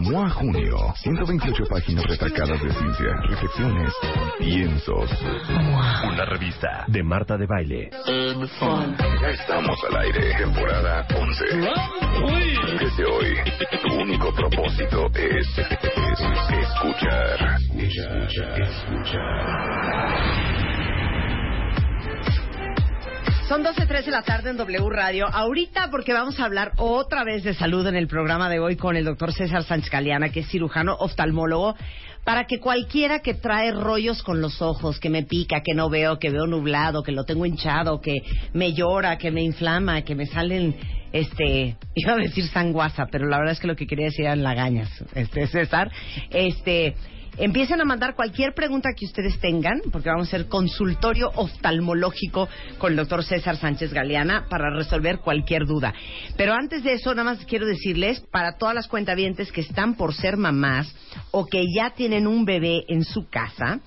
MOA Junio, 128 páginas retracadas de ciencia, reflexiones, piensos. Una revista de Marta de Baile. Ya estamos al aire, temporada 11. Desde hoy, tu único propósito es, es escuchar. Escuchar, escuchar. Son 12.13 de la tarde en W Radio. Ahorita porque vamos a hablar otra vez de salud en el programa de hoy con el doctor César Sánchez Galeana, que es cirujano oftalmólogo, para que cualquiera que trae rollos con los ojos, que me pica, que no veo, que veo nublado, que lo tengo hinchado, que me llora, que me inflama, que me salen, este, iba a decir sanguasa, pero la verdad es que lo que quería decir eran lagañas, este, César, este, Empiecen a mandar cualquier pregunta que ustedes tengan, porque vamos a hacer consultorio oftalmológico con el doctor César Sánchez Galeana para resolver cualquier duda. Pero antes de eso, nada más quiero decirles, para todas las cuentavientes que están por ser mamás o que ya tienen un bebé en su casa,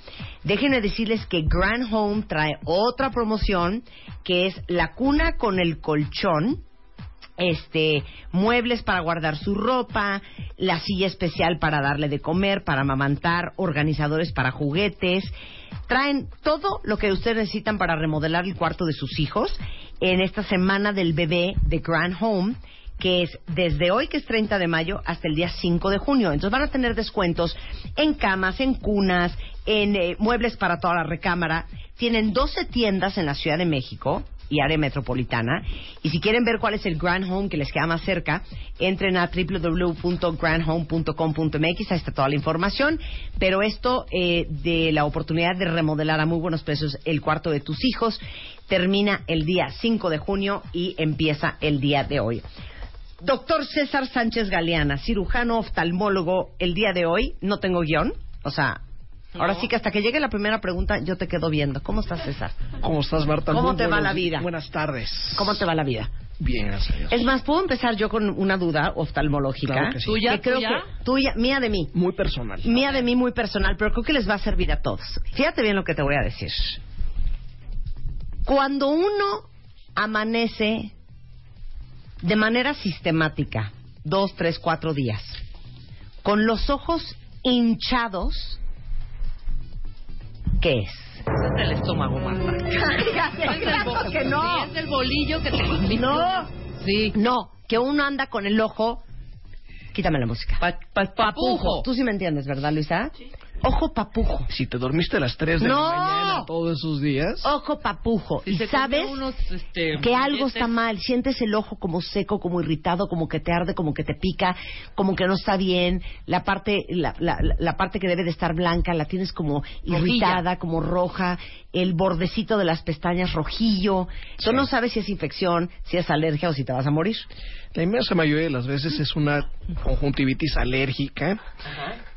déjenme decirles que Grand Home trae otra promoción que es la cuna con el colchón este muebles para guardar su ropa, la silla especial para darle de comer, para amamantar, organizadores para juguetes. Traen todo lo que ustedes necesitan para remodelar el cuarto de sus hijos en esta semana del bebé de Grand Home que es desde hoy, que es 30 de mayo, hasta el día 5 de junio. Entonces van a tener descuentos en camas, en cunas, en eh, muebles para toda la recámara. Tienen 12 tiendas en la Ciudad de México y área metropolitana. Y si quieren ver cuál es el Grand Home que les queda más cerca, entren a www.grandhome.com.mx, ahí está toda la información. Pero esto eh, de la oportunidad de remodelar a muy buenos precios el cuarto de tus hijos termina el día 5 de junio y empieza el día de hoy. Doctor César Sánchez Galeana, cirujano oftalmólogo, el día de hoy no tengo guion, o sea, Ahora sí que hasta que llegue la primera pregunta yo te quedo viendo. ¿Cómo estás, César? ¿Cómo estás, Marta? ¿Cómo Muy te va la vida? Buenas tardes. ¿Cómo te va la vida? Bien, gracias a Dios. Es más, ¿puedo empezar yo con una duda oftalmológica? Claro que sí. Que creo que tuya, mía de mí. Muy personal. Mía de mí muy personal, pero creo que les va a servir a todos. Fíjate bien lo que te voy a decir. Cuando uno amanece de manera sistemática, dos, tres, cuatro días, con los ojos hinchados, ¿qué es? el estómago, Marta. Claro que no. Sí, es el bolillo que te. No, Sí. no, que uno anda con el ojo. Quítame la música. Pa- pa- papujo. Tú sí me entiendes, ¿verdad, Luisa? Ojo papujo. Si te dormiste a las 3 de No. la mañana todos esos días, Ojo papujo. Si y sabes unos, este, que algo está mal. Sientes el ojo como seco, como irritado, como que te arde, como que te pica, como que no está bien. La parte, la, la, la parte que debe de estar blanca la tienes como irritada, como roja. El bordecito de las pestañas rojillo. Tú no sabes si es infección, si es alergia o si te vas a morir. la inmensa mayoría de las veces es una conjuntivitis alérgica.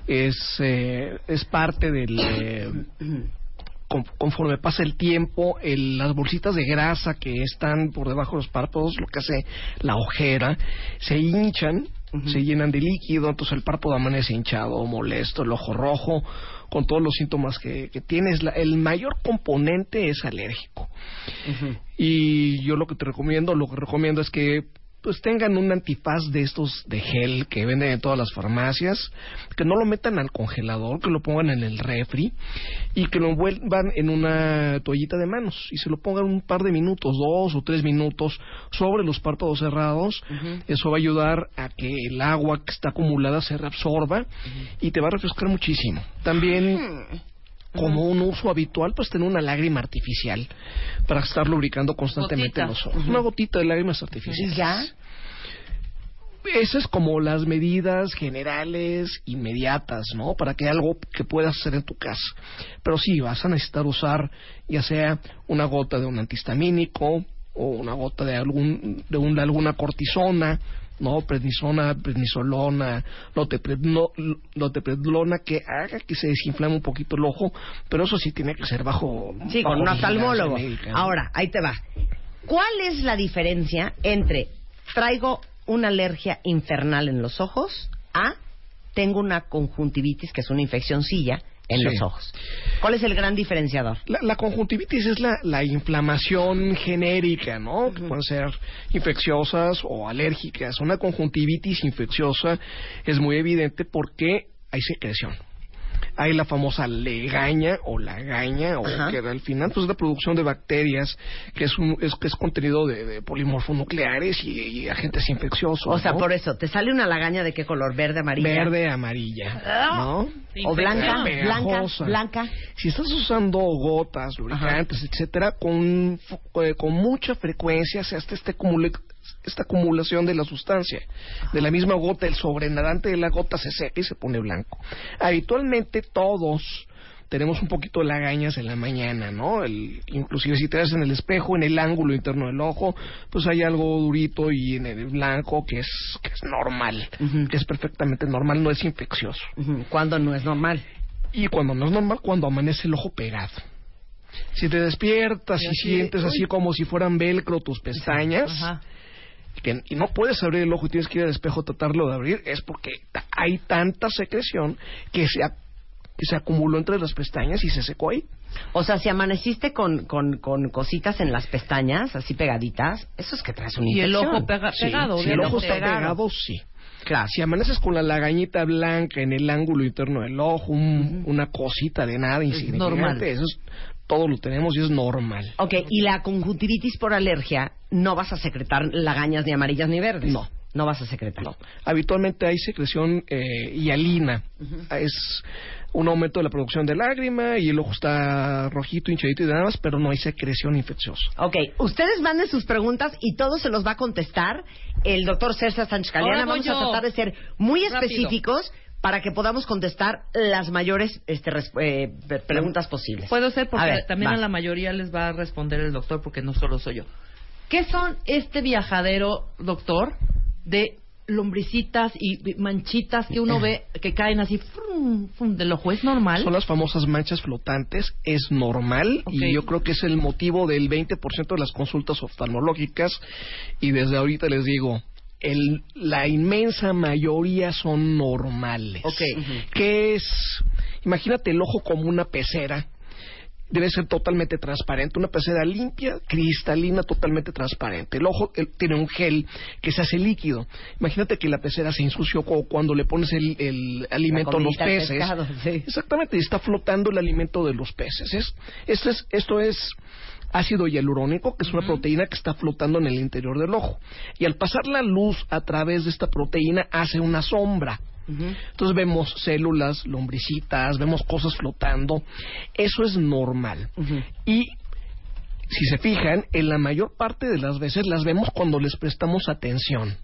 Es, eh, es parte del... eh, con- conforme pasa el tiempo, el- las bolsitas de grasa que están por debajo de los párpados, lo que hace la ojera, se hinchan, se llenan de líquido, entonces el párpado amanece hinchado, molesto, el ojo rojo, con todos los síntomas que, que tienes. La- el mayor componente es alérgico. Y yo lo que te recomiendo, lo que recomiendo es que pues tengan un antifaz de estos de gel que venden en todas las farmacias, que no lo metan al congelador, que lo pongan en el refri y que lo envuelvan en una toallita de manos y se lo pongan un par de minutos, dos o tres minutos sobre los párpados cerrados. Eso va a ayudar a que el agua que está acumulada se reabsorba y te va a refrescar muchísimo. También como un uso habitual, pues tener una lágrima artificial para estar lubricando constantemente Gotita. los ojos. Una gotita de lágrimas artificiales. ¿Ya? Esas es como las medidas generales inmediatas, ¿no? Para que algo que puedas hacer en tu casa. Pero sí, vas a necesitar usar ya sea una gota de un antihistamínico o una gota de algún de un- alguna cortisona, ¿no? Prednisona, prednisolona, lotepredno- lotepredlona que haga que se desinflame un poquito el ojo, pero eso sí tiene que ser bajo Sí, bajo con un oftalmólogo. Ahora, ahí te va. ¿Cuál es la diferencia entre traigo una alergia infernal en los ojos a tengo una conjuntivitis, que es una infeccioncilla, en Sí. los ojos? ¿Cuál es el gran diferenciador? La, la conjuntivitis es la, la inflamación genérica, ¿no? Que pueden ser infecciosas o alérgicas. Una conjuntivitis infecciosa es muy evidente porque hay secreción. Hay la famosa legaña o lagaña, o Ajá. que al final pues, es la producción de bacterias, que es, un, es, que es contenido de, de polimorfonucleares y, y agentes infecciosos. O sea, ¿no? por eso, ¿te sale una lagaña de qué color? ¿Verde, amarilla? Verde, amarilla, ¿no? ¿O blanca? ¿Blanca? Si estás usando gotas, lubricantes, etcétera, con, eh, con mucha frecuencia se hace este esta acumulación de la sustancia. De la misma gota, el sobrenadante de la gota se seca y se pone blanco. Habitualmente todos tenemos un poquito de lagañas en la mañana, ¿no? El, inclusive si te ves en el espejo, en el ángulo interno del ojo, pues hay algo durito y en el blanco que es, que es normal, que es perfectamente normal, no es infeccioso. Ujú, Cuando no es normal. Y cuando no es normal, cuando amanece el ojo pegado. Si te despiertas y, sientes así como si fueran velcro tus pestañas Ajá. Que- y no puedes abrir el ojo y tienes que ir al espejo a tratarlo de abrir, es porque hay tanta secreción que se, que se acumuló entre las pestañas y se secó ahí. O sea, si amaneciste con, con, con cositas en las pestañas, así pegaditas, eso es que traes una Y el ojo pega- Sí, pegado. si el ojo está pegado, sí. Claro. Si amaneces con la lagañita blanca en el ángulo interno del ojo, un- una cosita de nada insignificante, normal. eso es, todo lo tenemos y es normal. Ok, y la conjuntivitis por alergia, no vas a secretar lagañas ni amarillas ni verdes. No. No vas a secretar. No. Habitualmente hay secreción eh, hialina. Es un aumento de la producción de lágrima y el ojo está rojito, hinchadito y demás, pero no hay secreción infecciosa. Ok, ustedes manden sus preguntas y todo se los va a contestar el doctor César Sánchez Caliana. Vamos a yo. tratar de ser muy Rápido. específicos para que podamos contestar las mayores este, eh, pre- preguntas posibles. Puedo ser porque A ver, también vas. a la mayoría les va a responder el doctor porque no solo soy yo. ¿Qué son este viajadero, doctor, de lombricitas y manchitas que uno ve que caen así frum, frum, del ojo? ¿Es normal? Son las famosas manchas flotantes, es normal Ok. y yo creo que es el motivo del 20% de las consultas oftalmológicas y desde ahorita les digo, el, la inmensa mayoría son normales. Ok. ¿Qué es? Imagínate el ojo como una pecera. Debe ser totalmente transparente, una pecera limpia, cristalina, totalmente transparente. El ojo tiene un gel que se hace líquido. Imagínate que la pecera se ensució cu- cuando le pones el, el alimento a los peces. pescado, sí. Exactamente, está flotando el alimento de los peces. Es, esto, es, esto es ácido hialurónico, que es una proteína que está flotando en el interior del ojo. Y al pasar la luz a través de esta proteína hace una sombra. Entonces vemos células, lombricitas, vemos cosas flotando. Eso es normal. Y si se fijan, en la mayor parte de las veces las vemos cuando les prestamos atención.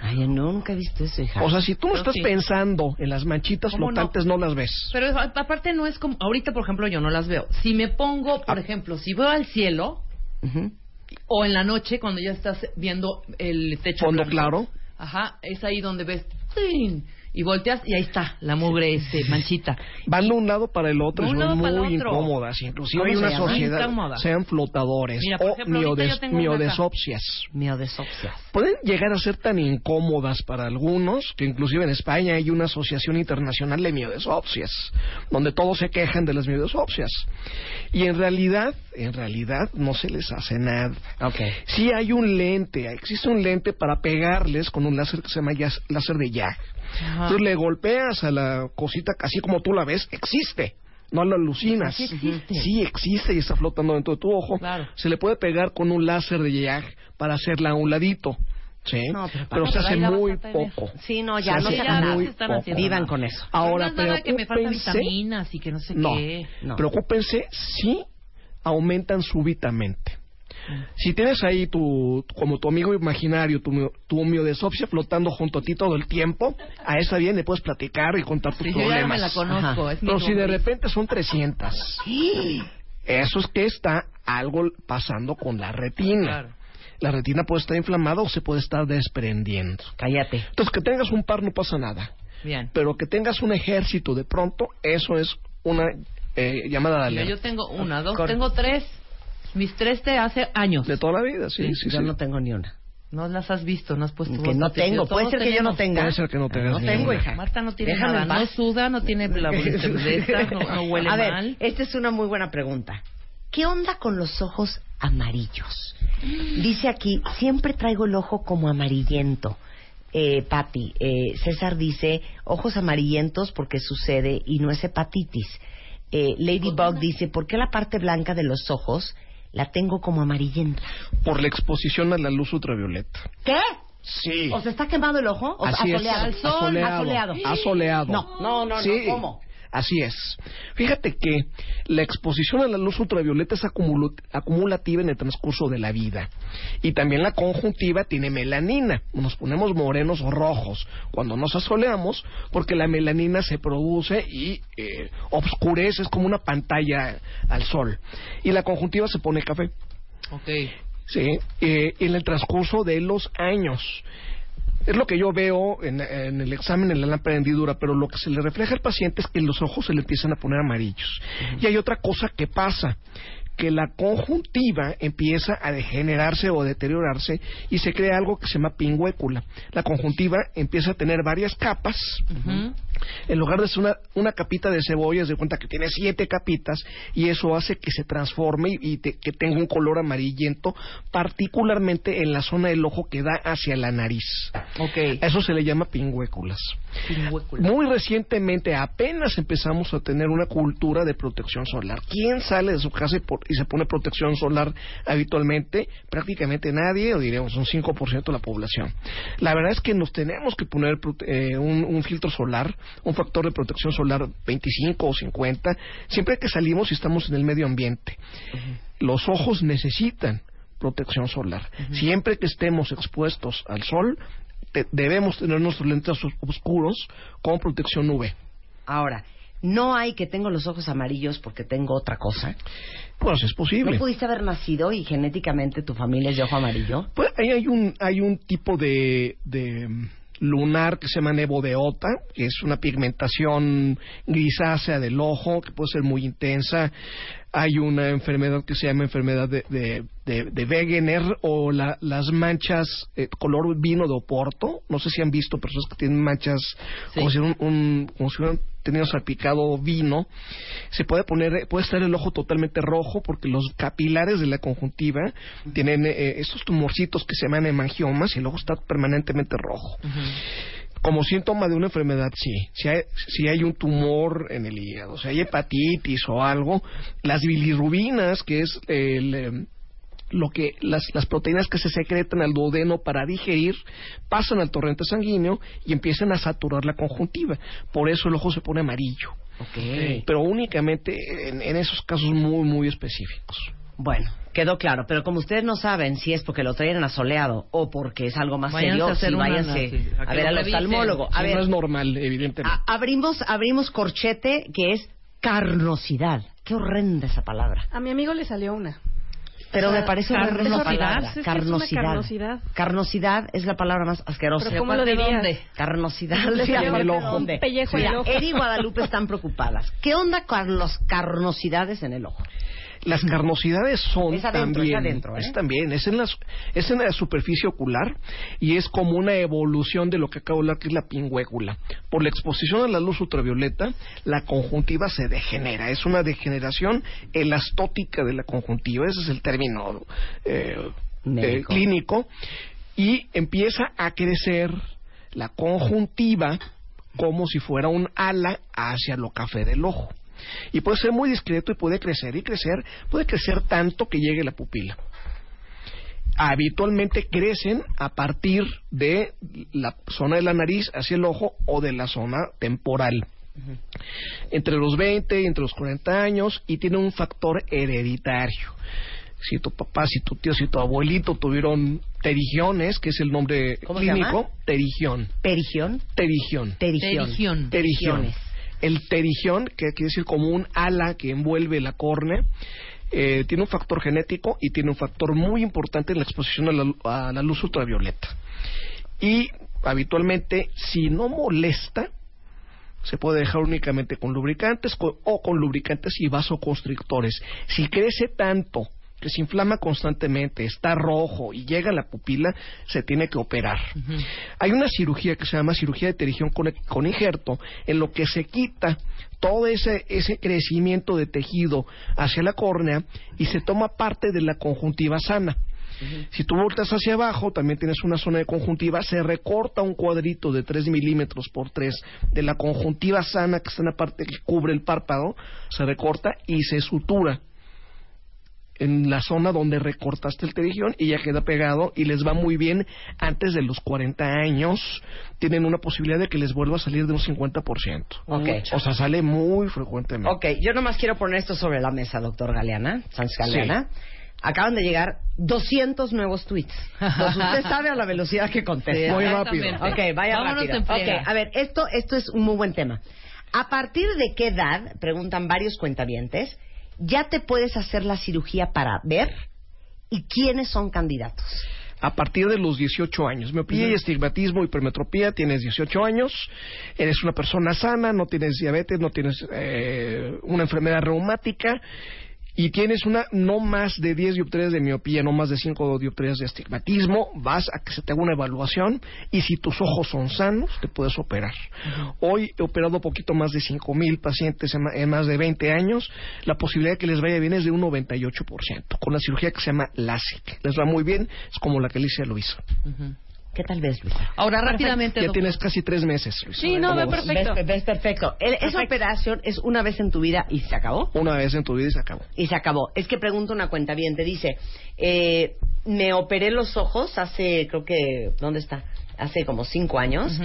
Ay, nunca he visto eso, hija. O sea, si tú no estás sí. pensando en las manchitas flotantes, no? las ves. Pero aparte no es como... Ahorita, por ejemplo, yo no las veo. Si me pongo, por ejemplo, si veo al cielo o en la noche cuando ya estás viendo el techo Fondo claro. Ajá, es ahí donde ves... ¡tin! Y volteas y ahí está la mugre este, manchita. Van de un lado para el otro y son muy otro. incómodas. Inclusive ¿Cómo hay una sociedad, Incómoda. sean flotadores Mira, por o ejemplo, miodes- miodesopsias. Miodesopsias. Pueden llegar a ser tan incómodas para algunos que inclusive en España hay una asociación internacional de miodesopsias, donde todos se quejan de las miodesopsias. Y en realidad, en realidad no se les hace nada. Ok. Sí hay un lente, existe un lente para pegarles con un láser que se llama láser de YAG. Ajá. Entonces le golpeas a la cosita así como tú la ves, existe. No lo alucinas. Sí existe. Sí existe y está flotando dentro de tu ojo. Claro. Se le puede pegar con un láser de YAG para hacerla a un ladito. Sí. No, pero pero se hace muy poco. Sí, no, ya Se no se nada. están poco. haciendo Vivan con eso. Ahora, no es nada que me faltan preocúpense- vitaminas y que no sé No, qué. No. preocúpense si aumentan súbitamente. Si tienes ahí tu, como tu amigo imaginario, tu, mio- tu miodesopsia flotando junto a ti todo el tiempo, a esa bien le puedes platicar y contar tus Sí, yo ya problemas. me la conozco. Ajá. Es mi Pero si de repente son 300, eso es que está algo pasando con la retina. Claro. La retina puede estar inflamada o se puede estar desprendiendo. Cállate. Entonces, que tengas un par no pasa nada. Bien. Pero que tengas un ejército de pronto, eso es una eh, llamada de alerta. yo tengo una, dos, Cor- tengo tres. Mis tres de hace años. De toda la vida, sí, sí, yo sí. no tengo ni una. No las has visto, no has puesto Que no tengo. Puede Todos ser que yo no tenga. Puede ser que no tengas No tengo, hija. Marta no tiene Déjame nada, no suda, no tiene la bolita no, no huele A ver, mal. esta es una muy buena pregunta. ¿Qué onda con los ojos amarillos? Dice aquí, siempre traigo el ojo como amarillento. Eh, Patti, eh, César dice, ojos amarillentos porque sucede y no es hepatitis. Eh, Ladybug dice, ¿por qué la parte blanca de los ojos la tengo como amarillenta? Por la exposición a la luz ultravioleta. ¿Qué? Sí. ¿O se está quemando el ojo? ¿O Así es. asoleado? Al sol, asoleado. asoleado. Asoleado. No, no, no, no, Sí, ¿cómo? Así es. Fíjate que la exposición a la luz ultravioleta es acumulativa en el transcurso de la vida. Y también la conjuntiva tiene melanina. Nos ponemos morenos o rojos cuando nos asoleamos porque la melanina se produce y eh, obscurece, es como una pantalla al sol. Y la conjuntiva se pone café. Ok. Sí, eh, en el transcurso de los años. Es lo que yo veo en, en el examen en la lámpara de hendidura, pero lo que se le refleja al paciente es que los ojos se le empiezan a poner amarillos. Y hay otra cosa que pasa, que la conjuntiva empieza a degenerarse o deteriorarse y se crea algo que se llama pingüécula. La conjuntiva empieza a tener varias capas. En lugar de ser una, una capita de cebolla, se de cuenta que tiene siete capitas y eso hace que se transforme y, y te- que tenga un color amarillento, particularmente en la zona del ojo que da hacia la nariz. Ok. Eso se le llama pingüéculas. Pingüécula. Muy recientemente apenas empezamos a tener una cultura de protección solar. ¿Quién sale de su casa y, por- y se pone protección solar habitualmente? Prácticamente nadie, o diríamos un 5% de la población. La verdad es que nos tenemos que poner eh, un, un filtro solar, un factor de protección solar 25 o 50, siempre que salimos y estamos en el medio ambiente. Los ojos necesitan protección solar. Siempre que estemos expuestos al sol, te- debemos tener nuestros lentes os- oscuros con protección UV. Ahora, no hay que tengo los ojos amarillos porque tengo otra cosa. Pues es posible. ¿No pudiste haber nacido y genéticamente tu familia es de ojo amarillo? Pues ahí hay un, hay un tipo de, de lunar que se llama nevodeota, que es una pigmentación grisácea del ojo, que puede ser muy intensa. Hay una enfermedad que se llama enfermedad de, de, de, de Wegener o la- las manchas eh, color vino de Oporto. No sé si han visto personas que tienen manchas Sí. como si, un, un- como si hubieran tenido salpicado vino. Se puede poner, puede estar el ojo totalmente rojo porque los capilares de la conjuntiva tienen eh, estos tumorcitos que se llaman hemangiomas y el ojo está permanentemente rojo. Como síntoma de una enfermedad, sí. Si hay, si hay un tumor en el hígado, si hay hepatitis o algo, las bilirrubinas, que es el, eh, lo que las, las proteínas que se secretan al duodeno para digerir, pasan al torrente sanguíneo y empiezan a saturar la conjuntiva. Por eso el ojo se pone amarillo. Ok. Pero únicamente en, en esos casos muy, muy específicos. Bueno, quedó claro. Pero como ustedes no saben si es porque lo traen asoleado o porque es algo más Váyanse serio, a hacer sí, una- váyanse sí, a a, ver al oftalmólogo. A Sí, ver, no es normal, evidentemente. a- abrimos, abrimos corchete, que es carnosidad. Qué horrenda esa palabra. A mi amigo le salió una. Pero O sea, me parece carnosidad, palabra. es que es una Carnosidad. carnosidad. Carnosidad es la palabra más asquerosa. Pero ¿cómo lo ¿De dirías? dónde? Carnosidad. Aparte en el de ojo. dónde. Un pellejo en Mira, el ojo. Eri y Guadalupe están preocupadas. ¿Qué onda con las carnosidades en el ojo? Las carnosidades son Es adentro, es también, adentro, ¿eh? es también, es en, la, es en la superficie ocular y es como una evolución de lo que acabo de hablar que es la pingüécula. Por la exposición a la luz ultravioleta, la conjuntiva se degenera, es una degeneración elastótica de la conjuntiva, ese es el término eh, eh, clínico, y empieza a crecer la conjuntiva como si fuera un ala hacia lo café del ojo. Y puede ser muy discreto y puede crecer y crecer, puede crecer tanto que llegue la pupila. Habitualmente crecen a partir de la zona de la nariz hacia el ojo o de la zona temporal. Entre los 20 y entre los 40 años y tiene un factor hereditario. Si tu papá, si tu tío, si tu abuelito tuvieron terigiones, que es el nombre ¿Cómo se clínico, llama? terigión, Perigión. terigión. Terigión. Terigión. El terigión, que quiere decir como un ala que envuelve la córnea, eh, tiene un factor genético y tiene un factor muy importante en la exposición a la, luz ultravioleta. Y habitualmente, si no molesta, se puede dejar únicamente con lubricantes o con lubricantes y vasoconstrictores. Si crece tanto que se inflama constantemente, está rojo y llega a la pupila, se tiene que operar. Hay una cirugía que se llama cirugía de terigión con, con injerto, en lo que se quita todo ese, ese crecimiento de tejido hacia la córnea y se toma parte de la conjuntiva sana. Si tú volteas hacia abajo, también tienes una zona de conjuntiva, se recorta un cuadrito de 3 milímetros por 3 de la conjuntiva sana, que está en la parte que cubre el párpado, se recorta y se sutura en la zona donde recortaste el terigión y ya queda pegado y les va muy bien antes de los 40 años. Tienen una posibilidad de que les vuelva a salir de un 50%. Ok. O sea, sale muy frecuentemente. Ok, yo nomás quiero poner esto sobre la mesa, doctor Galeana, Sánchez Galeana. Acaban de llegar 200 nuevos tweets. Entonces usted sabe a la velocidad que contesta. Muy rápido. Ok, vaya Vámonos rápido. en friega. Ok, a ver, esto, esto es un muy buen tema. ¿A partir de qué edad, preguntan varios cuentavientes, ya te puedes hacer la cirugía para ver y quiénes son candidatos? a partir de los 18 años. Miopía y estigmatismo, hipermetropía, tienes 18 años, eres una persona sana, no tienes diabetes, no tienes eh, una enfermedad reumática y tienes una no más de 10 dioptrías de miopía, no más de 5 dioptrías de astigmatismo, vas a que se te haga una evaluación y si tus ojos son sanos, te puedes operar. Hoy he operado poquito más de 5 mil pacientes en, más de 20 años. La posibilidad de que les vaya bien es de un 98%, con la cirugía que se llama LASIK. Les va muy bien, es como la que le hice a Luisa. ¿Qué tal ves, Luisa? Ahora, rápidamente, Ya tienes casi tres meses, Luisa. Sí, no, ¿Cómo ve ves? perfecto. Ves, ves perfecto. El- esa operación es una vez en tu vida y se acabó. Una vez en tu vida y se acabó. Y se acabó. Es que pregunta una cuenta bien, te dice, eh, me operé los ojos hace, creo que, ¿dónde está? Hace como cinco años.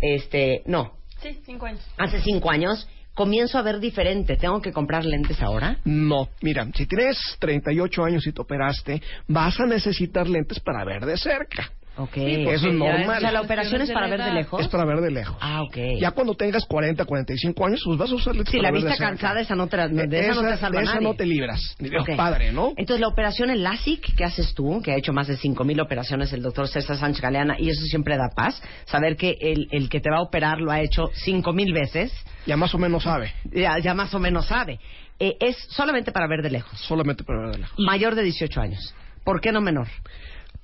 Este, no, Sí, cinco años. hace cinco años. Comienzo a ver diferente. ¿Tengo que comprar lentes ahora? No, mira, si tienes 38 años y te operaste, vas a necesitar lentes para ver de cerca. Ok. Eso es ya normal. O sea, la operación es para ver de lejos. Es para ver de lejos. Ah, ok. Ya cuando tengas 40, 45 años, pues vas a usar lentes Sí, para la ver de vista cerca. cansada, esa no te, la- de esa, no te salva de esa nadie. no te libras. Ni Dios Ok. padre, ¿no? Entonces, la operación en LASIK que haces tú, que ha hecho más de 5.000 operaciones el doctor César Sánchez Galeana, y eso siempre da paz, saber que el, el que te va a operar lo ha hecho 5.000 veces, Ya más o menos sabe. ya, ya más o menos sabe. Eh, es solamente para ver de lejos. Solamente para ver de lejos. Mayor de 18 años. ¿Por qué no menor?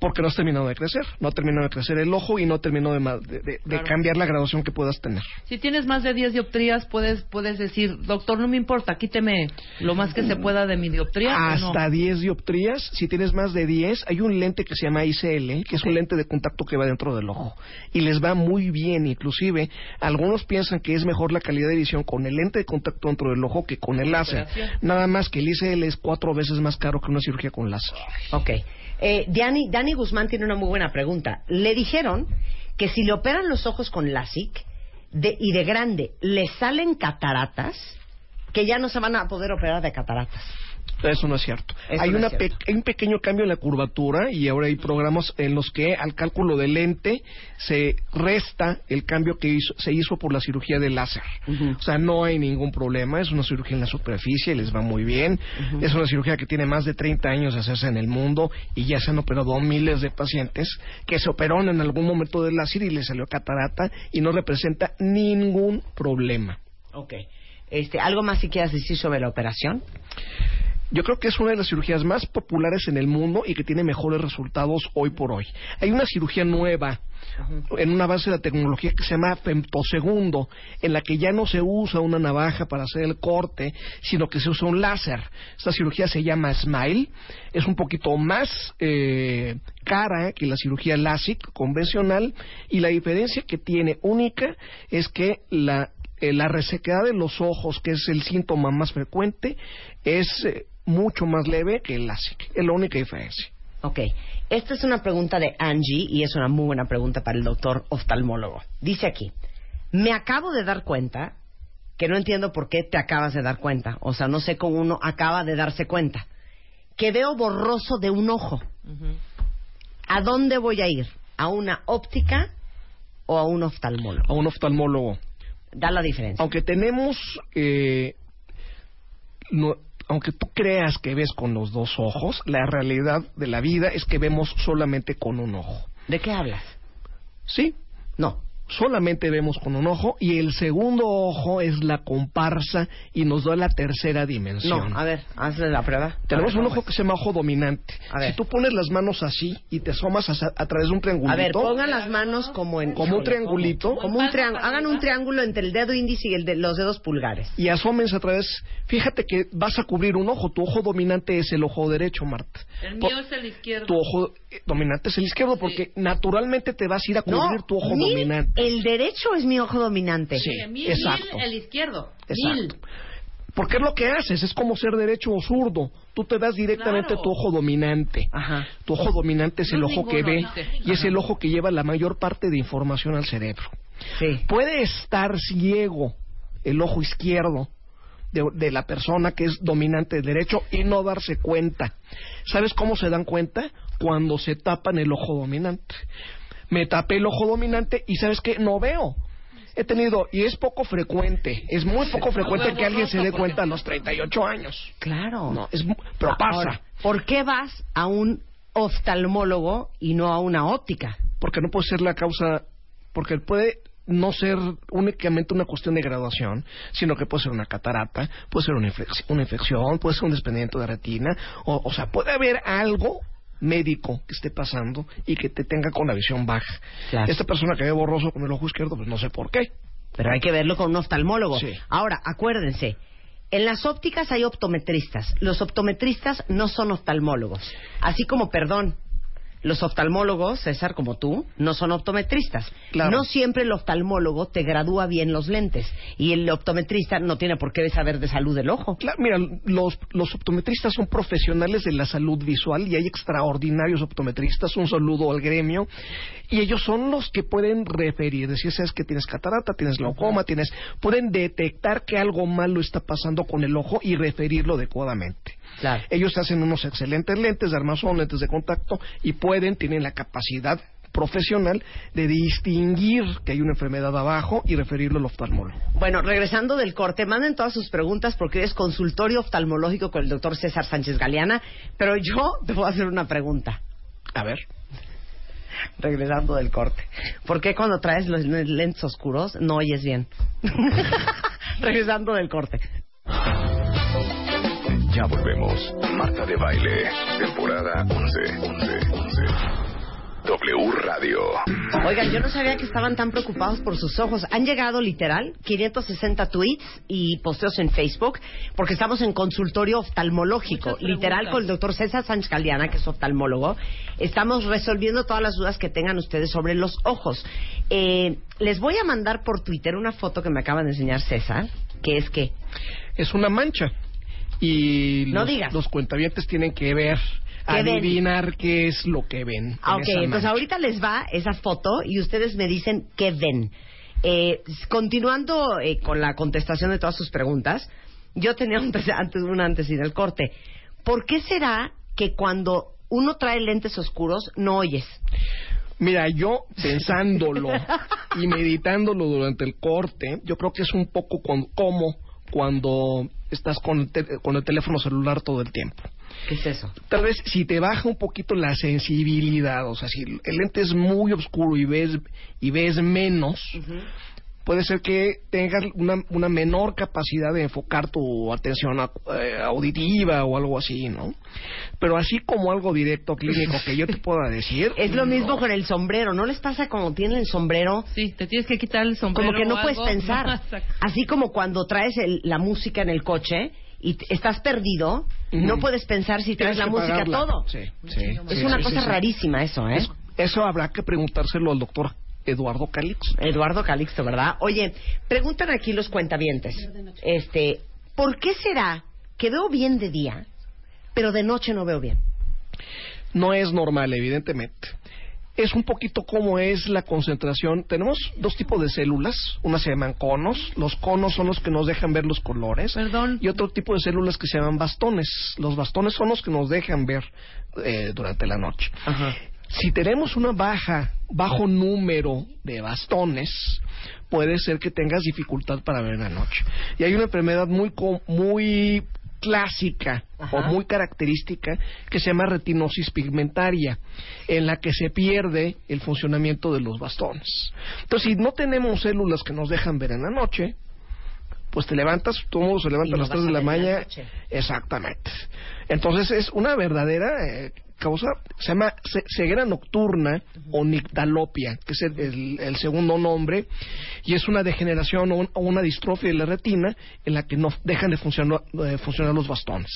Porque no has terminado de crecer. No ha terminado de crecer el ojo y no terminó de, de- de- cambiar la graduación que puedas tener. Si tienes más de 10 dioptrías, puedes puedes decir, doctor, no me importa, quíteme lo más que se pueda de mi dioptría. Hasta 10 dioptrías. Si tienes más de 10, hay un lente que se llama ICL, que es un lente de contacto que va dentro del ojo. Y les va muy bien. Inclusive, algunos piensan que es mejor la calidad de visión con el lente de contacto dentro del ojo que con el láser. Nada más que el ICL es cuatro veces más caro que una cirugía con láser. Ok. Eh, Dani, Dani Guzmán tiene una muy buena pregunta. Le dijeron que si le operan los ojos con LASIK de, y de grande le salen cataratas, que ya no se van a poder operar de cataratas. Eso no es cierto. Eso hay, no una es cierto. pe- hay un pequeño cambio en la curvatura y ahora hay programas en los que al cálculo del lente se resta el cambio que hizo- se hizo por la cirugía de láser. O sea, no hay ningún problema. Es una cirugía en la superficie, les va muy bien. Es una cirugía que tiene más de 30 años de hacerse en el mundo y ya se han operado miles de pacientes que se operaron en algún momento del láser y les salió catarata y no representa ningún problema. Ok. Este, ¿Algo más si quieras decir sobre la operación? Yo creo que es una de las cirugías más populares en el mundo y que tiene mejores resultados hoy por hoy. Hay una cirugía nueva en una base de la tecnología que se llama femtosegundo, en la que ya no se usa una navaja para hacer el corte, sino que se usa un láser. Esta cirugía se llama SMILE, es un poquito más eh, cara que la cirugía LASIK convencional y la diferencia que tiene única es que la eh, la resequedad de los ojos, que es el síntoma más frecuente, es eh, mucho más leve que el LASIK. Es la única diferencia. Ok. Esta es una pregunta de Angie y es una muy buena pregunta para el doctor oftalmólogo. Dice aquí, me acabo de dar cuenta, que no entiendo por qué te acabas de dar cuenta, o sea, no sé cómo uno acaba de darse cuenta, que veo borroso de un ojo. ¿A dónde voy a ir? ¿A una óptica o a un oftalmólogo? A un oftalmólogo. Da la diferencia. Aunque tenemos, eh, no- aunque tú creas que ves con los dos ojos, la realidad de la vida es que vemos solamente con un ojo. ¿De qué hablas? ¿Sí? No. Solamente vemos con un ojo y el segundo ojo es la comparsa y nos da la tercera No, dimensión. a ver, hazle la prueba. Tenemos ver, un ¿cómo ojo que se llama ojo dominante. A ver. Si tú pones las manos así y te asomas a, a través de un triangulito, A ver, pongan las manos como en... como un triangulito, Como un triángulo. Hagan un triángulo entre el dedo índice y el de los dedos pulgares. y asómense a través. Fíjate que vas a cubrir un ojo. Tu ojo dominante es el ojo derecho, Marta. El Po- mío es el izquierdo. Tu ojo eh, dominante es el izquierdo porque naturalmente te vas a ir a cubrir tu ojo dominante. El derecho es mi ojo dominante. Sí. Mil, exacto. mil, el izquierdo. Exacto. Mil. Porque es lo que haces, es como ser derecho o zurdo. Tú te das directamente Claro. tu ojo dominante. Ajá. Tu ojo dominante es el No, ojo que ve y es el ojo que lleva la mayor parte de información al cerebro. Sí. Puede estar ciego el ojo izquierdo de, de la persona que es dominante del derecho y no darse cuenta. ¿Sabes cómo se dan cuenta? Cuando se tapan el ojo dominante. Me tapé el ojo dominante y ¿sabes qué? No veo. He tenido, y es poco frecuente, es muy poco frecuente que alguien se dé cuenta a los 38 años. Claro. No, es, mu- pero pasa. Ahora, ¿por qué vas a un oftalmólogo y no a una óptica? porque no puede ser la causa, porque puede no ser únicamente una cuestión de graduación, sino que puede ser una catarata, puede ser una infección, puede ser un desprendimiento de retina, o, o sea, puede haber algo médico que esté pasando y que te tenga con la visión baja. Claro. Esta persona que ve borroso con el ojo izquierdo, pues no sé por qué. Pero hay que verlo con un oftalmólogo. Sí. Ahora, acuérdense, en las ópticas hay optometristas. Los optometristas no son oftalmólogos. Así como, perdón, los oftalmólogos, César, como tú, no son optometristas. Claro. No siempre el oftalmólogo te gradúa bien los lentes. Y el optometrista no tiene por qué saber de salud del ojo. Claro, mira, los, los optometristas son profesionales de la salud visual y hay extraordinarios optometristas. Un saludo al gremio. Y ellos son los que pueden referir, decir, sabes que tienes catarata, tienes glaucoma, tienes, pueden detectar que algo malo está pasando con el ojo y referirlo adecuadamente. Claro. Ellos hacen unos excelentes lentes de armazón, lentes de contacto y pueden, tienen la capacidad profesional de distinguir que hay una enfermedad abajo y referirlo al oftalmólogo. Bueno, regresando del corte, manden todas sus preguntas porque es consultorio oftalmológico con el doctor César Sánchez Galeana. Pero yo te voy a hacer una pregunta. A ver. regresando del corte. ¿Por qué cuando traes los lentes oscuros no oyes bien? regresando del corte. Ya volvemos. Marta de Baile, temporada 11, 11, 11. W Radio. Oigan, yo no sabía que estaban tan preocupados por sus ojos. Han llegado literal 560 tweets y posteos en Facebook porque estamos en consultorio oftalmológico. Literal con el doctor César Sánchez Caldiana, que es oftalmólogo. Estamos resolviendo todas las dudas que tengan ustedes sobre los ojos. Eh, les voy a mandar por Twitter una foto que me acaba de enseñar César, que es que es una mancha. Y No los, digas. los cuentavientes tienen que ver, adivinar qué es lo que ven. Ah, en ok, entonces ahorita les va esa foto y ustedes me dicen qué ven. Eh, continuando eh, con la contestación de todas sus preguntas, yo tenía un, antes, una antes y del corte. ¿por qué será que cuando uno trae lentes oscuros no oyes? Mira, yo pensándolo y meditándolo durante el corte, yo creo que es un poco con- como cuando estás con el, te- con el teléfono celular todo el tiempo. ¿Qué es eso? Tal vez si te baja un poquito la sensibilidad, o sea, si el lente es muy oscuro y ves y ves menos, puede ser que tengas una, una menor capacidad de enfocar tu atención a- eh, auditiva o algo así, ¿no? Pero así como algo directo clínico que yo te pueda decir, Es lo mismo con el sombrero. ¿No les pasa como tienen el sombrero? Sí, te tienes que quitar el sombrero. Como que no o puedes algo. pensar. Así como cuando traes el- la música en el coche y estás perdido, no puedes pensar si traes tienes la música pagarla. todo. Sí, sí, Es sí, una sí, cosa sí, sí. rarísima eso, ¿eh? Es- Eso habrá que preguntárselo al doctor Eduardo Calix. Eduardo Calixto, ¿verdad? Oye, preguntan aquí los cuentavientes. Este, ¿por qué será que veo bien de día, pero de noche no veo bien? No es normal, evidentemente. Es un poquito como es la concentración. Tenemos dos tipos de células. Unas se llaman conos. Los conos son los que nos dejan ver los colores. Perdón. Y otro tipo de células que se llaman bastones. Los bastones son los que nos dejan ver eh, durante la noche. Ajá. Si tenemos una baja, bajo número de bastones, puede ser que tengas dificultad para ver en la noche. Y hay una enfermedad muy muy clásica Ajá. o muy característica que se llama retinosis pigmentaria, en la que se pierde el funcionamiento de los bastones. Entonces, si no tenemos células que nos dejan ver en la noche, pues te levantas, todo mundo se levanta a las vas 3 de la mañana. Exactamente. Entonces es una verdadera eh, causa, se llama ce- ceguera nocturna o nictalopia, que es el, segundo nombre, y es una degeneración o, un- o una distrofia de la retina en la que no dejan de funcionar, de funcionar los bastones.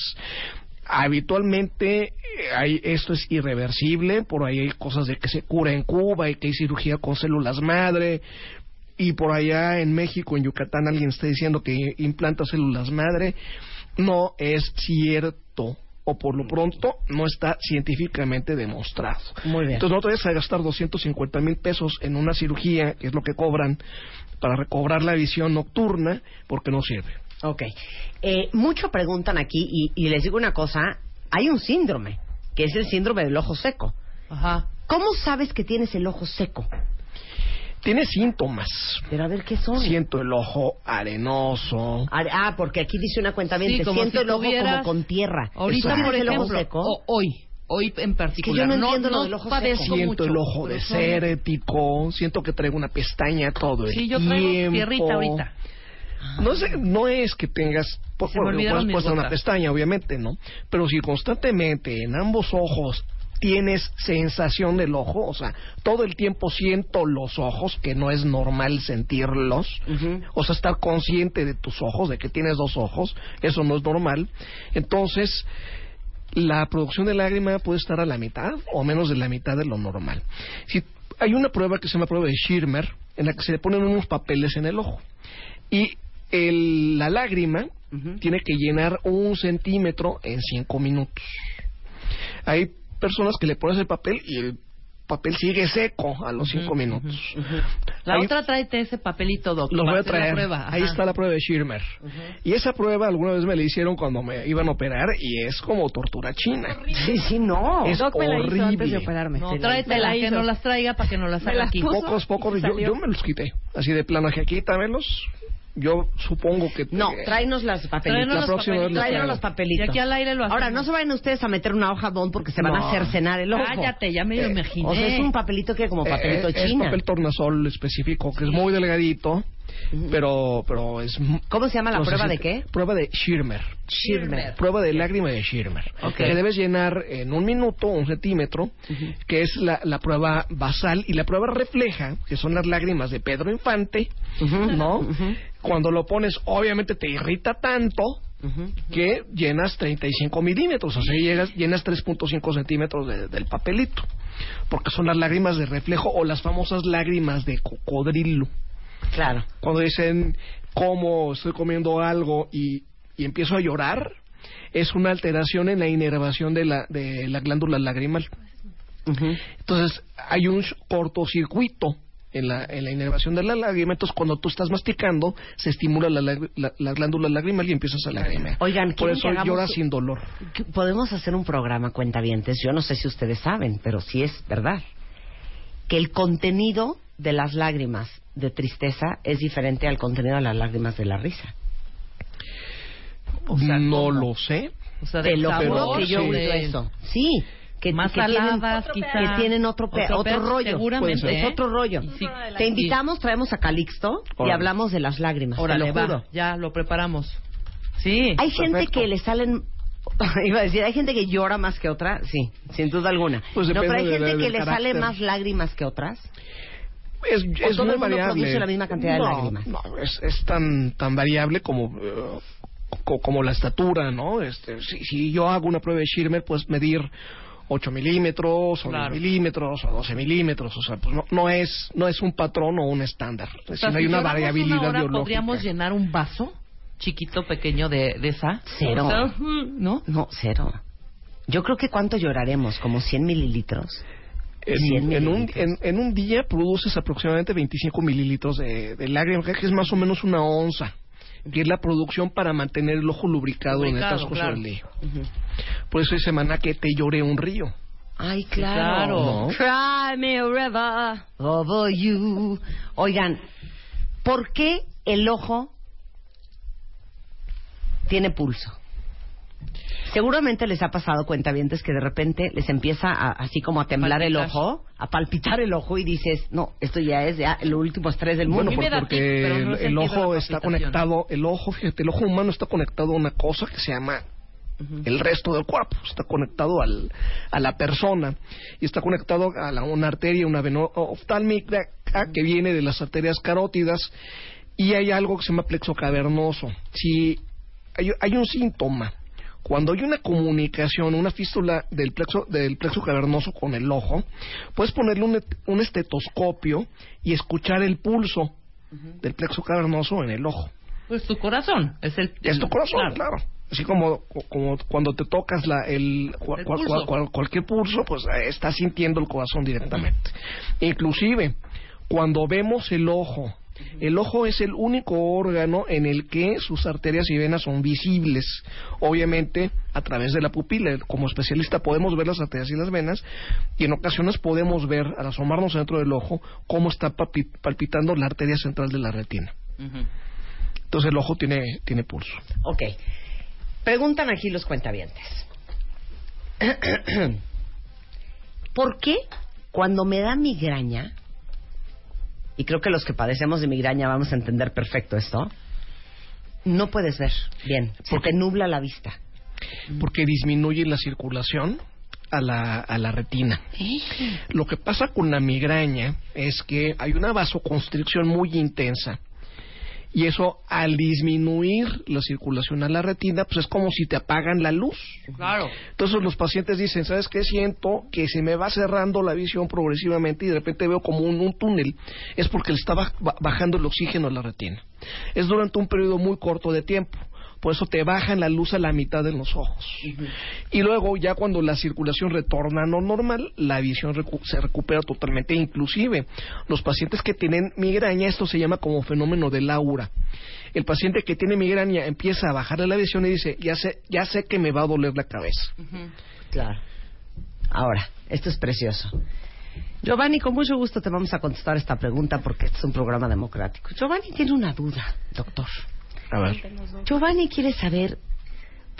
Habitualmente eh, hay, esto es irreversible, por ahí hay cosas de que se cura en Cuba y que hay cirugía con células madre, y por allá en México, en Yucatán, alguien está diciendo que implanta células madre, no es cierto. O por lo pronto no está científicamente demostrado. Muy bien. Entonces no te vayas a gastar 250 mil pesos en una cirugía, que es lo que cobran, para recobrar la visión nocturna, porque no sirve. Ok. Eh, mucho preguntan aquí, y, y les digo una cosa, hay un síndrome, que es el síndrome del ojo seco. Ajá. ¿Cómo sabes que tienes el ojo seco? Tiene síntomas. Pero a ver, ¿qué son? Siento el ojo arenoso. Ah, Ah, porque aquí dice una cuenta bien, Sí, siento si el ojo como con tierra. Ahorita, ¿Tú por tienes el ojo ejemplo, seco? o- hoy, hoy en particular. no entiendo lo del ojo padezco seco. Siento mucho, el ojo desértico, siento que traigo una pestaña todo el Sí, yo tiempo. traigo tierrita ahorita. No, sé, no es que tengas, por por- puedes puesta una pestaña, obviamente, ¿no? Pero si constantemente en ambos ojos tienes sensación del ojo, o sea, todo el tiempo siento los ojos, que no es normal sentirlos, o sea, estar consciente de tus ojos, de que tienes dos ojos, eso no es normal. Entonces, la producción de lágrima puede estar a la mitad o menos de la mitad de lo normal. Si hay una prueba que se llama prueba de Schirmer, en la que se le ponen unos papeles en el ojo y el- la lágrima tiene que llenar un centímetro en cinco minutos. Hay personas que le pones el papel y el papel sigue seco a los cinco minutos. La otra tráete ese papelito, doctor. los voy a para hacer la traer. prueba. Ahí está la prueba de Schirmer. Y esa prueba alguna vez me la hicieron cuando me iban a operar y es como tortura china. Sí, sí, no. Es Doc me la hizo antes de horrible. operarme. No, tráetela, que no las traiga para que no las haga aquí. Pocos, pocos, yo, yo me los quité. Así de plano, dije, quítamelos. Yo supongo que... No, eh, tráenos las papelitos. Tráenos la los próxima vez papelitos. traigo. los papelitos. Y aquí al aire lo hacemos. Ahora, no se vayan ustedes a meter una hoja don porque se van a cercenar el ojo. Cállate, ya me lo imaginé. O sea, es un papelito que como papelito eh, es china. papel tornasol específico, que es muy delgadito, pero, pero es... ¿Cómo se llama la no prueba si de qué? Prueba de Schirmer. Schirmer. Prueba de lágrima de Schirmer. Ok. Que debes llenar en un minuto, un centímetro, que es la, la prueba basal. Y la prueba refleja, que son las lágrimas de Pedro Infante, ¿no? Cuando lo pones, obviamente te irrita tanto que llenas 35 milímetros, o sea, llegas, llenas 3.5 centímetros de- del papelito. Porque son las lágrimas de reflejo o las famosas lágrimas de cocodrilo Claro. cuando dicen cómo estoy comiendo algo y, y empiezo a llorar, es una alteración en la inervación de la, de la glándula lagrimal. Entonces hay un cortocircuito en la, en la inervación de la lágrima. Entonces, cuando tú estás masticando, se estimula la, la, la, la glándula lagrimal y empiezas a lagrimear. Oigan, Por ¿quieren eso que hagamos- llora sin dolor. Podemos hacer un programa cuentavientes. Yo no sé si ustedes saben, pero sí es verdad. Que el contenido de las lágrimas de tristeza es diferente al contenido de las lágrimas de la risa. O sea, no ¿cómo? lo sé. O sea, Te lo juro sabor, que yo oído eso. Sí. Que, Más que tienen, saladas, quizá. que tienen otro, pe- Otro rollo. seguramente, Puede ser. ¿eh? Es otro rollo. Sí. Te invitamos, traemos a Calixto y hablamos de las lágrimas. Órale, te lo juro. va, ya lo preparamos. Sí. Hay gente que le salen. Iba a decir, hay gente que llora más que otra, sí, sin duda alguna. Pues no, pero hay gente de- que le sale carácter. más lágrimas que otras. Es, ¿O es todo muy el mundo variable. produce la misma cantidad de no, lágrimas? No, es, es tan, tan variable como, eh, co- como la estatura, ¿no? Este, si, si yo hago una prueba de Schirmer, puedes medir 8 milímetros, o Claro. 10 milímetros, o 12 milímetros. O sea, pues no, no, es, no es un patrón o un estándar. O Es sea, decir, si hay una variabilidad una hora, biológica. ¿Podríamos llenar un vaso chiquito, pequeño de, de esa? Cero. O sea, ¿No? No, cero. Yo creo que cuánto lloraremos, como 100 mililitros. 100 En, en, un, en, en un día produces aproximadamente 25 mililitros de, de lágrimas, que es más o menos una onza, que es la producción para mantener el ojo lubricado, en el transcurso claro. del día. Por eso hay semana que te lloré un río. Ay, claro. claro. ¿No? Cry me a river over you. Oigan, ¿por qué el ojo tiene pulso? Seguramente les ha pasado cuentavientes que de repente les empieza a- así como a temblar el ojo, a palpitar el ojo y dices, no, esto ya es ya el último estrés del mundo. Bueno, porque tic, no el, el ojo está conectado, el ojo, fíjate, el ojo humano está conectado a una cosa que se llama el resto del cuerpo, está conectado al, a la persona y está conectado a la- una arteria, una vena oftálmica que viene de las arterias carótidas y hay algo que se llama plexo cavernoso. Si hay, hay un síntoma cuando hay una comunicación, una fístula del plexo, del plexo cavernoso con el ojo, puedes ponerle un, un estetoscopio y escuchar el pulso del plexo cavernoso en el ojo. Pues tu corazón. Es el. Es tu corazón, claro. Así como, como cuando te tocas la, el, cua- El pulso. cua- cua- cualquier pulso, pues eh, estás sintiendo el corazón directamente. Inclusive, cuando vemos el ojo, el ojo es el único órgano en el que sus arterias y venas son visibles. Obviamente, a través de la pupila. Como especialista podemos ver las arterias y las venas y en ocasiones podemos ver, al asomarnos dentro del ojo, cómo está palpi- palpitando la arteria central de la retina. Entonces el ojo tiene, tiene pulso. Ok. Preguntan aquí los cuentavientes. ¿Por qué cuando me da migraña, y creo que los que padecemos de migraña vamos a entender perfecto esto, no puedes ver bien, se te nubla la vista? porque disminuye la circulación a la, a la retina. Lo que pasa con la migraña es que hay una vasoconstricción muy intensa y eso al disminuir la circulación a la retina, pues es como si te apagan la luz. Claro. Entonces los pacientes dicen, ¿sabes qué? Siento que se me va cerrando la visión progresivamente y de repente veo como un, un túnel. Es porque le está baj- ba- bajando el oxígeno a la retina. Es durante un periodo muy corto de tiempo. Por eso te bajan la luz a la mitad de los ojos. Y luego, ya cuando la circulación retorna a lo normal, la visión recu- se recupera totalmente. Inclusive, los pacientes que tienen migraña, esto se llama como fenómeno del aura. El paciente que tiene migraña empieza a bajarle la visión y dice, ya sé, ya sé que me va a doler la cabeza. Claro. Ahora, esto es precioso. Giovanni, con mucho gusto te vamos a contestar esta pregunta porque este es un programa democrático. Giovanni tiene una duda, doctor. A ver. Giovanni quiere saber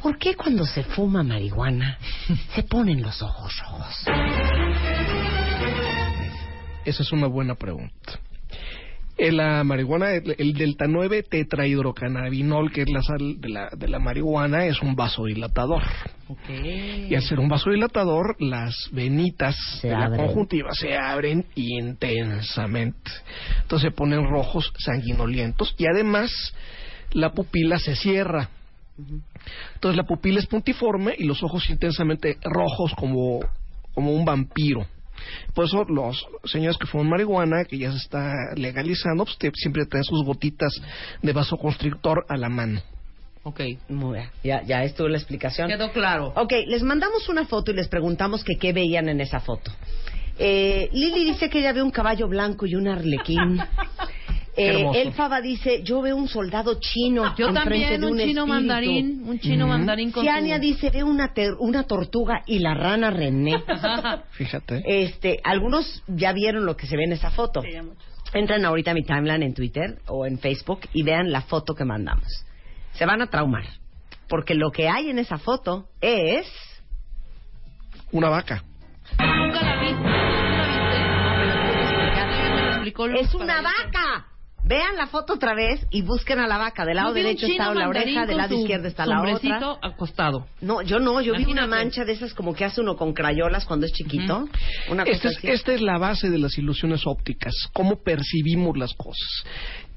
por qué cuando se fuma marihuana se ponen los ojos rojos. Esa es una buena pregunta. En la marihuana, el, el delta 9 tetrahidrocannabinol, que es la sal de la, de la marihuana, es un vasodilatador. Ok. Y al ser un vasodilatador, las venitas Se de abren. la conjuntiva se abren intensamente. Entonces se ponen rojos sanguinolientos y además la pupila se cierra. Entonces la pupila es puntiforme y los ojos intensamente rojos como, como un vampiro. Por eso los señores que fuman marihuana, que ya se está legalizando, pues te- siempre traen sus gotitas de vasoconstrictor a la mano. Ok. Muy bien. Ya, ya estuvo la explicación. Quedó claro. Ok, les mandamos una foto y les preguntamos que qué veían en esa foto. Eh, Lili dice que ella ve un caballo blanco y un arlequín. Eh. El Faba dice, yo veo un soldado chino. Yo también, de un, un chino espíritu. mandarín, un chino mandarín con Ciania su- dice, veo una, ter- una tortuga y la rana René. Fíjate. Este, algunos ya vieron lo que se ve en esa foto. Entren ahorita a mi timeline en Twitter o en Facebook y vean la foto que mandamos. Se van a traumar. Porque lo que hay en esa foto es... Una vaca. Nunca la vi. ¿Nunca la explicó Luz ¡Es una vaca! Vean la foto otra vez y busquen a la vaca. Del lado derecho está la oreja, del lado izquierdo está la otra. acostado. No, yo no, yo vi una mancha de esas como que hace uno con crayolas cuando es chiquito. Una cosa Esta es, así. esta es la base de las ilusiones ópticas, cómo percibimos las cosas.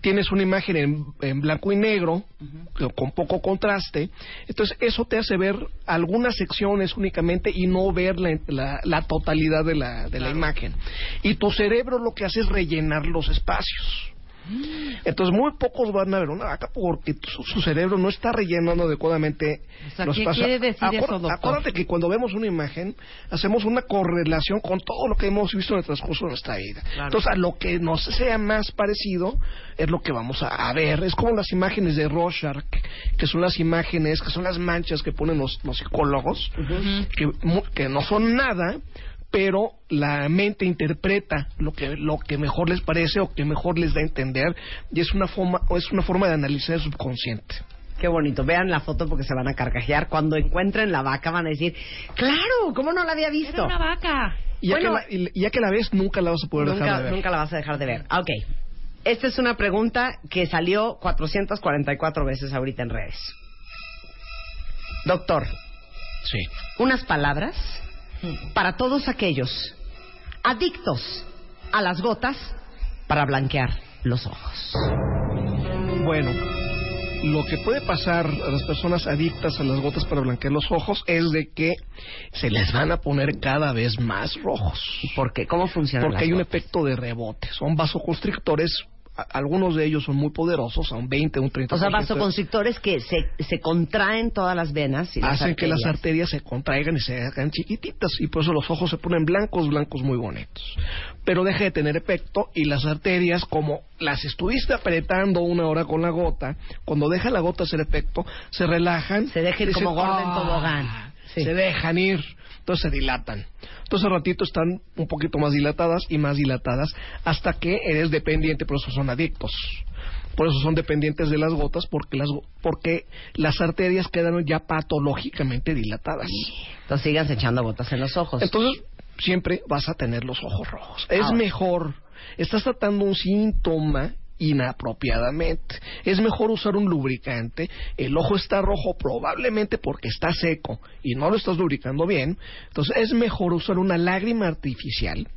Tienes una imagen en, en blanco y negro, con poco contraste, entonces eso te hace ver algunas secciones únicamente y no ver la, la- la totalidad de la, de la imagen. Y tu cerebro lo que hace es rellenar los espacios. Entonces muy pocos van a ver una vaca porque su, su cerebro no está rellenando adecuadamente O sea, los ¿qué espacios. quiere decir Acuérdate- eso, doctor? Acuérdate que cuando vemos una imagen hacemos una correlación con todo lo que hemos visto en el transcurso de nuestra vida. Entonces a lo que nos sea más parecido es lo que vamos a, a ver. Es como las imágenes de Rorschach, que son las imágenes, que son las manchas que ponen los, los psicólogos, que, mu- que no son nada, pero la mente interpreta lo que lo que mejor les parece o que mejor les da a entender y es una forma es una forma de analizar el subconsciente. Qué bonito. Vean la foto porque se van a carcajear. Cuando encuentren la vaca van a decir, claro, ¿cómo no la había visto? Era una vaca. Y ya, Bueno, que la, y ya que la ves nunca la vas a poder dejar Nunca, de ver. nunca la vas a dejar de ver. Ok. Esta es una pregunta que salió 444 veces ahorita en redes. Doctor, Sí. unas palabras para todos aquellos adictos a las gotas para blanquear los ojos. Bueno, lo que puede pasar a las personas adictas a las gotas para blanquear los ojos es de que se les van a poner cada vez más rojos. ¿Por qué? ¿Cómo funciona? Porque hay un efecto de rebote. Son vasoconstrictores, algunos de ellos son muy poderosos, a un 20, un 30%. O sea, vasoconstrictores que se, se contraen todas las venas y las hacen que las arterias. se contraigan y se hagan chiquititas y por eso los ojos se ponen blancos, blancos muy bonitos. Pero deja de tener efecto y las arterias, como las estuviste apretando una hora con la gota, cuando deja la gota hacer efecto, se relajan. Se deja ir como gorda en "Ah", tobogán. Sí. Se dejan ir, entonces se dilatan. Entonces al ratito están un poquito más dilatadas y más dilatadas hasta que eres dependiente, por eso son adictos. Por eso son dependientes de las gotas, porque las, porque las arterias quedaron ya patológicamente dilatadas. Entonces sigas echando gotas en los ojos. Entonces, siempre vas a tener los ojos rojos. Es Ahora. mejor, estás tratando un síntoma inapropiadamente. Es mejor usar un lubricante. El ojo está rojo probablemente porque está seco y no lo estás lubricando bien. Entonces, es mejor usar una lágrima artificial.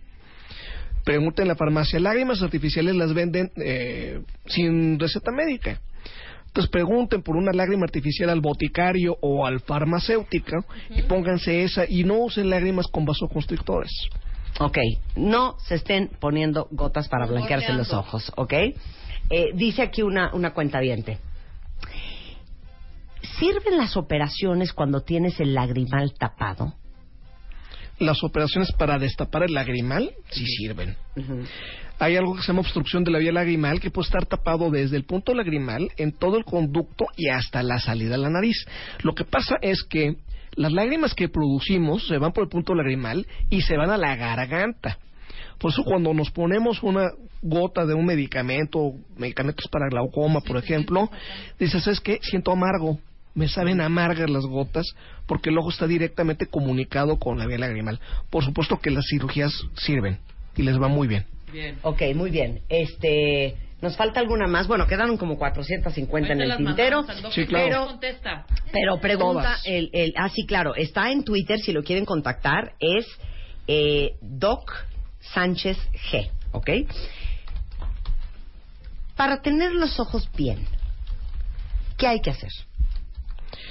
Pregunta en la farmacia, lágrimas artificiales las venden eh, sin receta médica. Entonces pregunten por una lágrima artificial al boticario o al farmacéutico y pónganse esa y no usen lágrimas con vasoconstrictores. Ok, no se estén poniendo gotas para blanquearse los ojos, ¿ok? Eh, dice aquí una, una cuenta ¿Sirven las operaciones cuando tienes el lagrimal tapado? Las operaciones para destapar el lagrimal sí sirven. Hay algo que se llama obstrucción de la vía lagrimal que puede estar tapado desde el punto lagrimal en todo el conducto y hasta la salida a la nariz. Lo que pasa es que las lágrimas que producimos se van por el punto lagrimal y se van a la garganta. Por eso cuando nos ponemos una gota de un medicamento, medicamentos para glaucoma, por ejemplo, dices, es que siento amargo, me saben amargas las gotas porque el ojo está directamente comunicado con la vía lagrimal. Por supuesto que las cirugías sirven y les va muy bien. Bien. Ok, muy bien. Este, ¿Nos falta alguna más? Bueno, quedaron como 450 en el tintero. Sí, claro. Pero contesta. Pero pregunta, el, el, ah, sí, claro, está en Twitter, si lo quieren contactar, es eh, Doc Sánchez G, ¿ok? Para tener los ojos bien, ¿qué hay que hacer?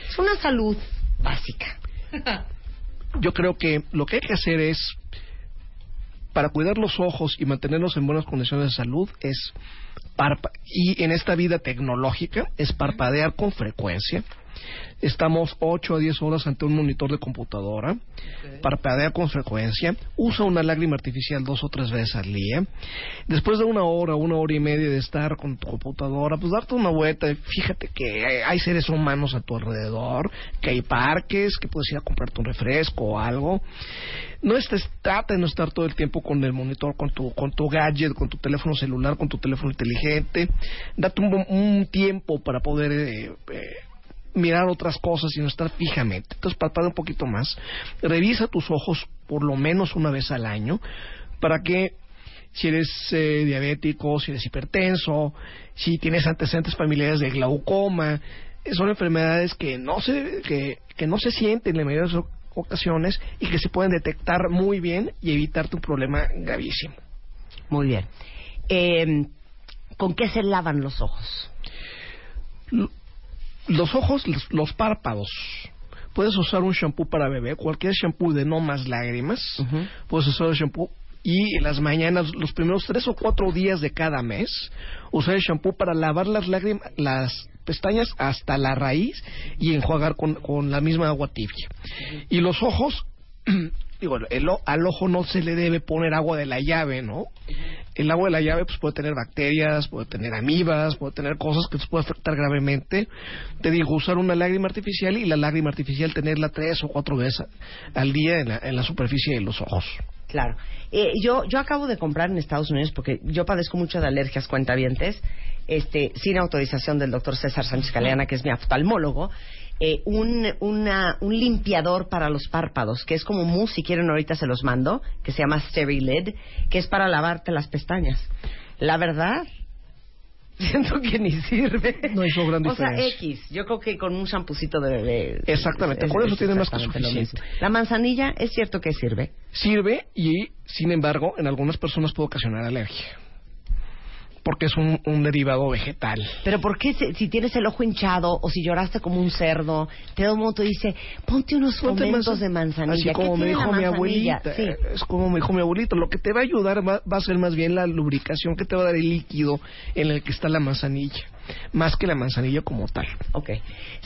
Es una salud básica. Yo creo que lo que hay que hacer es, para cuidar los ojos y mantenerlos en buenas condiciones de salud, es y en esta vida tecnológica es parpadear con frecuencia. Estamos 8 a 10 horas ante un monitor de computadora. Parpadea con frecuencia. Usa una lágrima artificial dos o tres veces al día. Después de una hora, una hora y media de estar con tu computadora, pues darte una vuelta. Fíjate que hay seres humanos a tu alrededor, que hay parques, que puedes ir a comprarte un refresco o algo. No estés, trata de no estar todo el tiempo con el monitor, con tu, con tu gadget, con tu teléfono celular, con tu teléfono inteligente. Date un, un tiempo para poder eh, eh, mirar otras cosas y no estar fijamente. Entonces, parpadea un poquito más. Revisa tus ojos por lo menos una vez al año para que si eres eh, diabético, si eres hipertenso, si tienes antecedentes familiares de glaucoma, son enfermedades que no se que, que no se sienten en la mayoría de las ocasiones y que se pueden detectar muy bien y evitarte un problema gravísimo. Muy bien. Eh, ¿Con qué se lavan los ojos? Los ojos, los, párpados. Puedes usar un shampoo para bebé, cualquier shampoo de no más lágrimas. Puedes usar el shampoo y en las mañanas, los primeros tres o cuatro días de cada mes, usar el shampoo para lavar las lágrimas, las pestañas hasta la raíz y enjuagar con, con la misma agua tibia. Y los ojos, digo, el, al ojo no se le debe poner agua de la llave, ¿no? El agua de la llave pues, puede tener bacterias, puede tener amibas, puede tener cosas que te puede afectar gravemente. Te digo, usar una lágrima artificial y la lágrima artificial tenerla tres o cuatro veces al día en la, en la superficie de los ojos. Claro. Eh, yo, yo acabo de comprar en Estados Unidos, porque yo padezco mucho de alergias cuentavientes, este, sin autorización del doctor César Sánchez Caleana, que es mi oftalmólogo, eh, un, una, un limpiador para los párpados, que es como mousse, si quieren ahorita se los mando, que se llama Sterilid, que es para lavarte las pestañas. La verdad, siento que ni sirve. No hizo gran O sea, X. Yo creo que con un champucito de bebé. Exactamente, con eso tiene más que suficiente. La manzanilla, ¿es cierto que sirve? Sirve y, sin embargo, en algunas personas puede ocasionar alergia porque es un, un derivado vegetal. Pero ¿por qué si, tienes el ojo hinchado o si lloraste como un cerdo, te da un moto y dice, ponte unos fomentos de manzanilla? Así como me dijo mi abuelita. Es como me dijo mi abuelito. Lo que te va a ayudar va, va a ser más bien la lubricación que te va a dar el líquido en el que está la manzanilla más que la manzanilla como tal. Ok.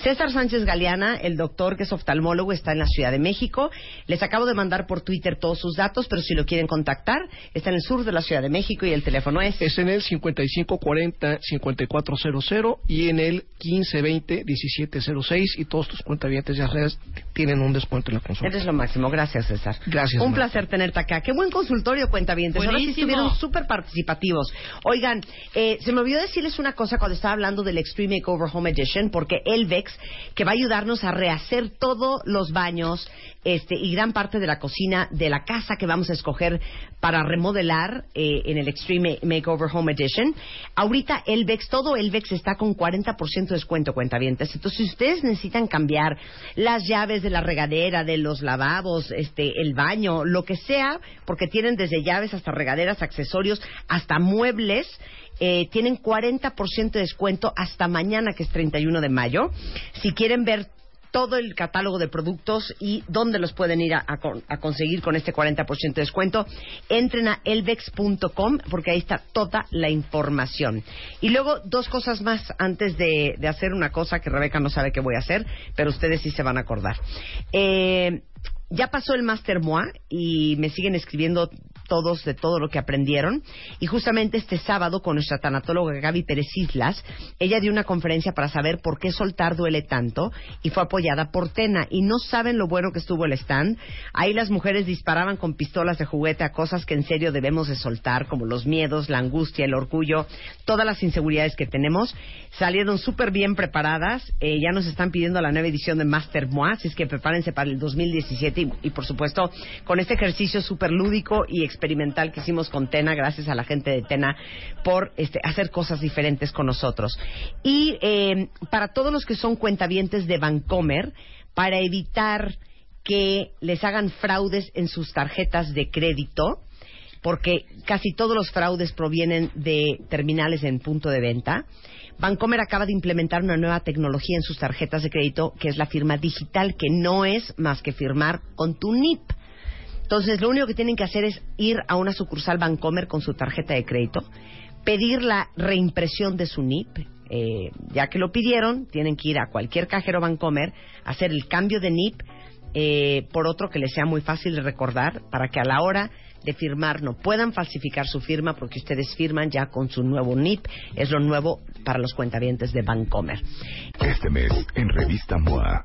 César Sánchez Galeana, el doctor que es oftalmólogo, está en la Ciudad de México. Les acabo de mandar por Twitter todos sus datos, pero si lo quieren contactar, está en el sur de la Ciudad de México y el teléfono es... Es en el 5540-5400 y en el 1520-1706 y todos tus cuentavientes ya tienen un descuento en la consulta. Eres lo máximo. Gracias, César. Gracias. Un placer tenerte acá. Qué buen consultorio, cuentavientes. Ahora sí estuvieron súper participativos. Oigan, eh, se me olvidó decirles una cosa cuando estaba hablando del Extreme Makeover Home Edition porque Elvex, que va a ayudarnos a rehacer todos los baños este, y gran parte de la cocina de la casa que vamos a escoger para remodelar eh, en el Extreme Makeover Home Edition. Ahorita Elvex, todo Elvex está con 40% de descuento, cuentavientes. Entonces, si ustedes necesitan cambiar las llaves de la regadera, de los lavabos, este, el baño, lo que sea, porque tienen desde llaves hasta regaderas, accesorios, hasta muebles, eh, tienen 40% de descuento hasta mañana, que es 31 de mayo. Si quieren ver todo el catálogo de productos y dónde los pueden ir a, conseguir con este 40% de descuento, entren a elvex.com porque ahí está toda la información. Y luego, dos cosas más antes de, hacer una cosa que Rebeca no sabe que voy a hacer, pero ustedes sí se van a acordar. Eh, ya pasó el Master MOA y me siguen escribiendo todos de todo lo que aprendieron. Y justamente este sábado, con nuestra tanatóloga Gaby Pérez Islas, ella dio una conferencia para saber por qué soltar duele tanto y fue apoyada por Tena. Y no saben lo bueno que estuvo el stand. Ahí las mujeres disparaban con pistolas de juguete a cosas que en serio debemos de soltar, como los miedos, la angustia, el orgullo, todas las inseguridades que tenemos. Salieron súper bien preparadas. Eh, ya nos están pidiendo la nueva edición de Master Moi, así es que prepárense para el 2017 y, y por supuesto con este ejercicio súper lúdico y experimental que hicimos con Tena, gracias a la gente de Tena por este, hacer cosas diferentes con nosotros. Y eh, para todos los que son cuentavientes de Vancomer, para evitar que les hagan fraudes en sus tarjetas de crédito, porque casi todos los fraudes provienen de terminales en punto de venta. Vancomer acaba de implementar una nueva tecnología en sus tarjetas de crédito, que es la firma digital, que no es más que firmar con tu NIP. Entonces, lo único que tienen que hacer es ir a una sucursal Bancomer con su tarjeta de crédito, pedir la reimpresión de su NIP, eh, ya que lo pidieron, tienen que ir a cualquier cajero Bancomer, hacer el cambio de NIP eh, por otro que les sea muy fácil de recordar, para que a la hora de firmar no puedan falsificar su firma porque ustedes firman ya con su nuevo NIP. Es lo nuevo para los cuentavientes de Bancomer. Este mes, en Revista MOA.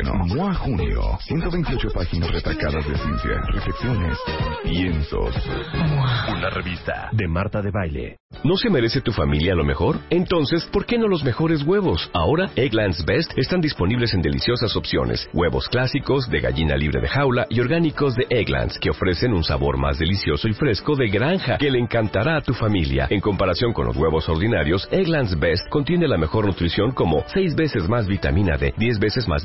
MOA Junio, 128 páginas retacadas de ciencia, reflexiones, piensos. Una revista de Marta de Baile. ¿No se merece tu familia lo mejor? Entonces, ¿por qué no los mejores huevos? Ahora, Egglands Best están disponibles en deliciosas opciones. Huevos clásicos, de gallina libre de jaula y orgánicos de Egglands, que ofrecen un sabor más delicioso y fresco de granja que le encantará a tu familia. En comparación con los huevos ordinarios, Egglands Best contiene la mejor nutrición como 6 veces más vitamina D, 10 veces más